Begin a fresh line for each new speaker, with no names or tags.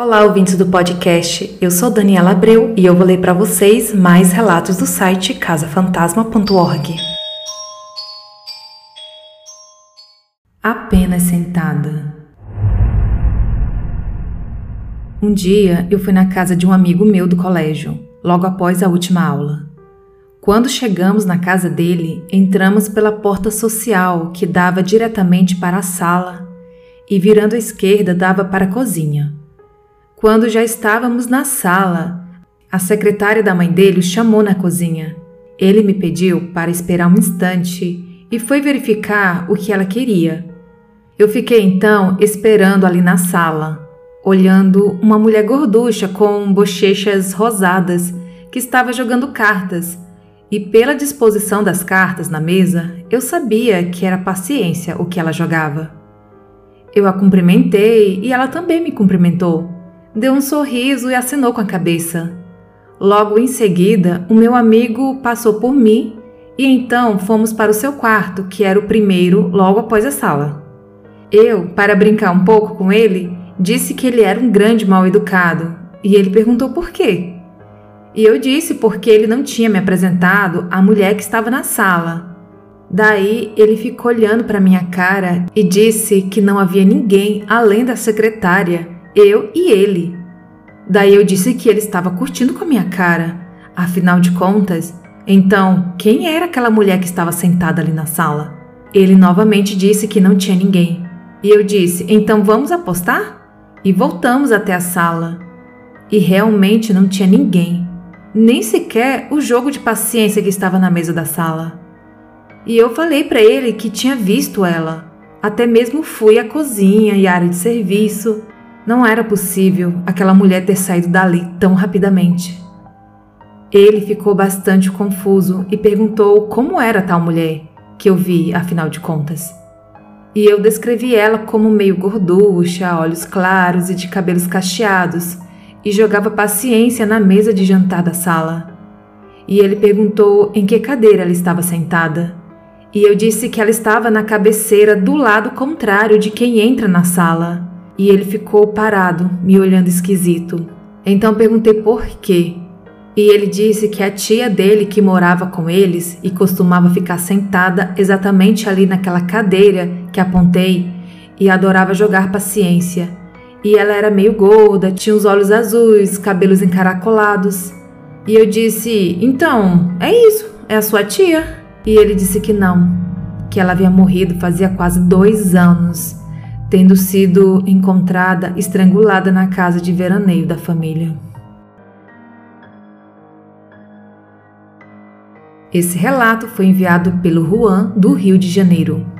Olá, ouvintes do podcast. Eu sou Daniela Abreu e eu vou ler para vocês mais relatos do site casafantasma.org. Apenas sentada. Um dia eu fui na casa de um amigo meu do colégio, logo após a última aula. Quando chegamos na casa dele, entramos pela porta social que dava diretamente para a sala e, virando à esquerda, dava para a cozinha. Quando já estávamos na sala, a secretária da mãe dele o chamou na cozinha. Ele me pediu para esperar um instante e foi verificar o que ela queria. Eu fiquei então esperando ali na sala, olhando uma mulher gorducha com bochechas rosadas que estava jogando cartas. E pela disposição das cartas na mesa, eu sabia que era paciência o que ela jogava. Eu a cumprimentei e ela também me cumprimentou deu um sorriso e acenou com a cabeça. Logo em seguida, o meu amigo passou por mim e então fomos para o seu quarto, que era o primeiro logo após a sala. Eu, para brincar um pouco com ele, disse que ele era um grande mal educado e ele perguntou por quê. E eu disse porque ele não tinha me apresentado à mulher que estava na sala. Daí ele ficou olhando para minha cara e disse que não havia ninguém além da secretária eu e ele. Daí eu disse que ele estava curtindo com a minha cara. Afinal de contas, então, quem era aquela mulher que estava sentada ali na sala? Ele novamente disse que não tinha ninguém. E eu disse: então vamos apostar? E voltamos até a sala. E realmente não tinha ninguém, nem sequer o jogo de paciência que estava na mesa da sala. E eu falei para ele que tinha visto ela. Até mesmo fui à cozinha e área de serviço não era possível aquela mulher ter saído dali tão rapidamente. Ele ficou bastante confuso e perguntou como era tal mulher, que eu vi, afinal de contas. E eu descrevi ela como meio gorducha, olhos claros e de cabelos cacheados, e jogava paciência na mesa de jantar da sala. E ele perguntou em que cadeira ela estava sentada. E eu disse que ela estava na cabeceira do lado contrário de quem entra na sala e ele ficou parado, me olhando esquisito. Então perguntei por quê. E ele disse que a tia dele, que morava com eles e costumava ficar sentada exatamente ali naquela cadeira que apontei, e adorava jogar paciência. E ela era meio gorda, tinha os olhos azuis, cabelos encaracolados. E eu disse: Então, é isso, é a sua tia? E ele disse que não, que ela havia morrido fazia quase dois anos tendo sido encontrada estrangulada na casa de veraneio da família. Esse relato foi enviado pelo Juan do Rio de Janeiro.